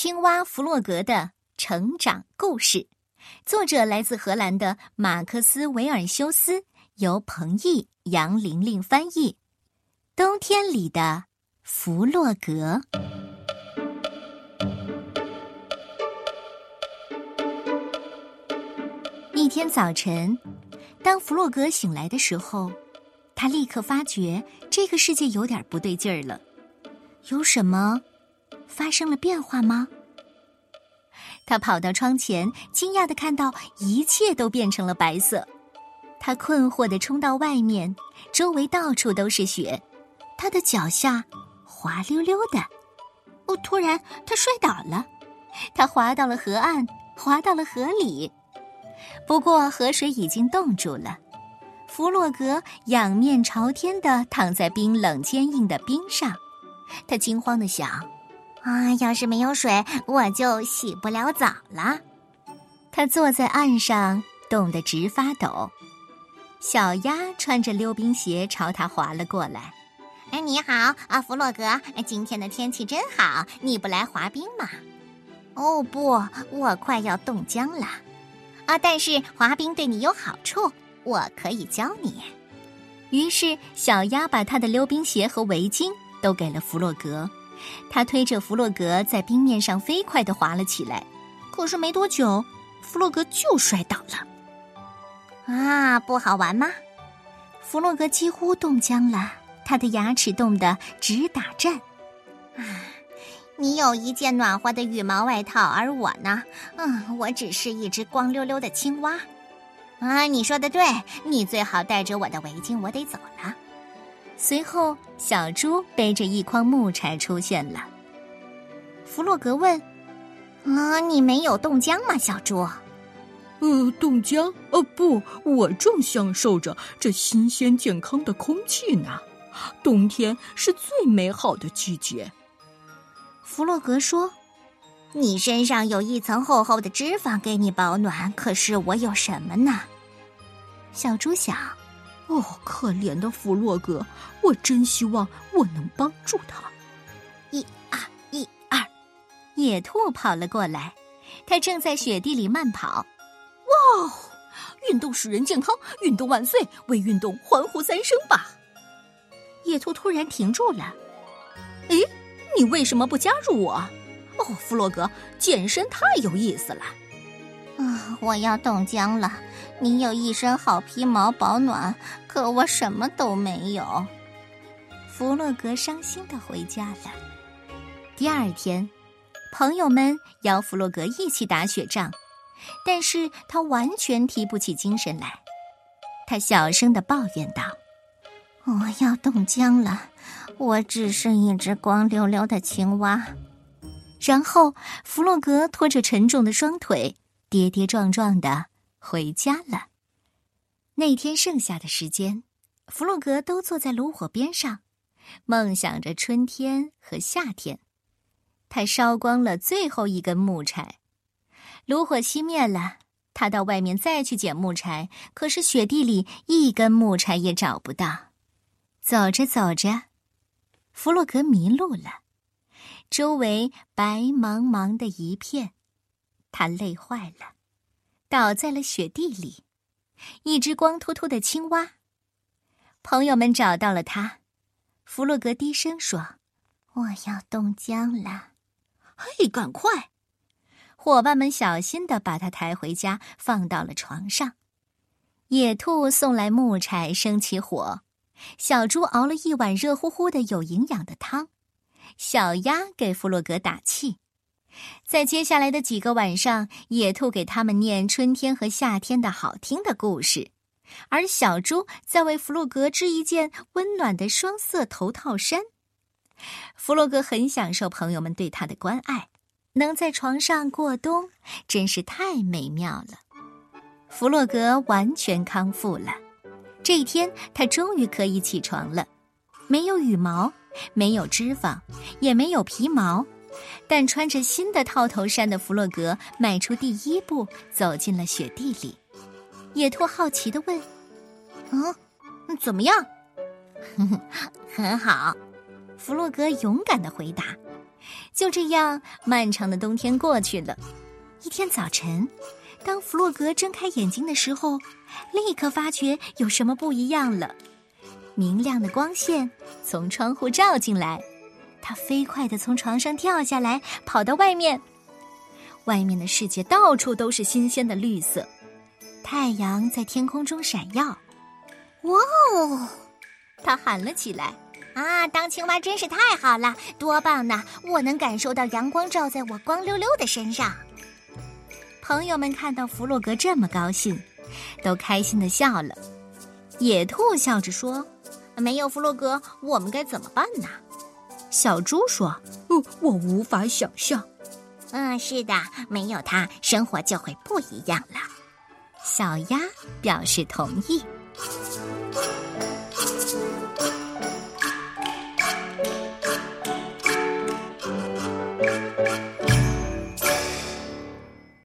青蛙弗洛格的成长故事，作者来自荷兰的马克思·维尔修斯，由彭毅、杨玲玲翻译。冬天里的弗洛格。一天早晨，当弗洛格醒来的时候，他立刻发觉这个世界有点不对劲儿了。有什么？发生了变化吗？他跑到窗前，惊讶的看到一切都变成了白色。他困惑的冲到外面，周围到处都是雪，他的脚下滑溜溜的。哦，突然他摔倒了，他滑到了河岸，滑到了河里。不过河水已经冻住了，弗洛格仰面朝天的躺在冰冷坚硬的冰上。他惊慌的想。啊！要是没有水，我就洗不了澡了。他坐在岸上，冻得直发抖。小鸭穿着溜冰鞋朝他滑了过来。哎，你好啊，弗洛格！今天的天气真好，你不来滑冰吗？哦不，我快要冻僵了。啊，但是滑冰对你有好处，我可以教你。于是，小鸭把他的溜冰鞋和围巾都给了弗洛格。他推着弗洛格在冰面上飞快地滑了起来，可是没多久，弗洛格就摔倒了。啊，不好玩吗？弗洛格几乎冻僵了，他的牙齿冻得直打颤。啊，你有一件暖和的羽毛外套，而我呢，嗯，我只是一只光溜溜的青蛙。啊，你说的对，你最好带着我的围巾，我得走了。随后，小猪背着一筐木柴出现了。弗洛格问：“啊，你没有冻僵吗，小猪？”“呃，冻僵？哦，不，我正享受着这新鲜健康的空气呢。冬天是最美好的季节。”弗洛格说：“你身上有一层厚厚的脂肪给你保暖，可是我有什么呢？”小猪想。哦，可怜的弗洛格，我真希望我能帮助他。一二一二，野兔跑了过来，它正在雪地里慢跑。哇，运动使人健康，运动万岁！为运动欢呼三声吧！野兔突然停住了。诶，你为什么不加入我？哦，弗洛格，健身太有意思了。啊，我要冻僵了。你有一身好皮毛保暖，可我什么都没有。弗洛格伤心的回家了。第二天，朋友们邀弗洛格一起打雪仗，但是他完全提不起精神来。他小声的抱怨道：“我要冻僵了，我只剩一只光溜溜的青蛙。”然后，弗洛格拖着沉重的双腿，跌跌撞撞的。回家了。那天剩下的时间，弗洛格都坐在炉火边上，梦想着春天和夏天。他烧光了最后一根木柴，炉火熄灭了。他到外面再去捡木柴，可是雪地里一根木柴也找不到。走着走着，弗洛格迷路了，周围白茫茫的一片，他累坏了。倒在了雪地里，一只光秃秃的青蛙。朋友们找到了它，弗洛格低声说：“我要冻僵了。”嘿，赶快！伙伴们小心的把它抬回家，放到了床上。野兔送来木柴，生起火。小猪熬了一碗热乎乎的、有营养的汤。小鸭给弗洛格打气。在接下来的几个晚上，野兔给他们念春天和夏天的好听的故事，而小猪在为弗洛格织一件温暖的双色头套衫。弗洛格很享受朋友们对他的关爱，能在床上过冬真是太美妙了。弗洛格完全康复了，这一天他终于可以起床了，没有羽毛，没有脂肪，也没有皮毛。但穿着新的套头衫的弗洛格迈出第一步，走进了雪地里。野兔好奇的问：“嗯，怎么样？”“哼哼很好。”弗洛格勇敢的回答。就这样，漫长的冬天过去了。一天早晨，当弗洛格睁开眼睛的时候，立刻发觉有什么不一样了。明亮的光线从窗户照进来，他飞快地从床上跳下来，跑到外面。外面的世界到处都是新鲜的绿色，太阳在天空中闪耀。哇哦！他喊了起来。啊，当青蛙真是太好了，多棒呢！我能感受到阳光照在我光溜溜的身上。朋友们看到弗洛格这么高兴，都开心的笑了。野兔笑着说：“没有弗洛格，我们该怎么办呢？”小猪说：“哦，我无法想象。”嗯，是的，没有它，生活就会不一样了。小鸭表示同意。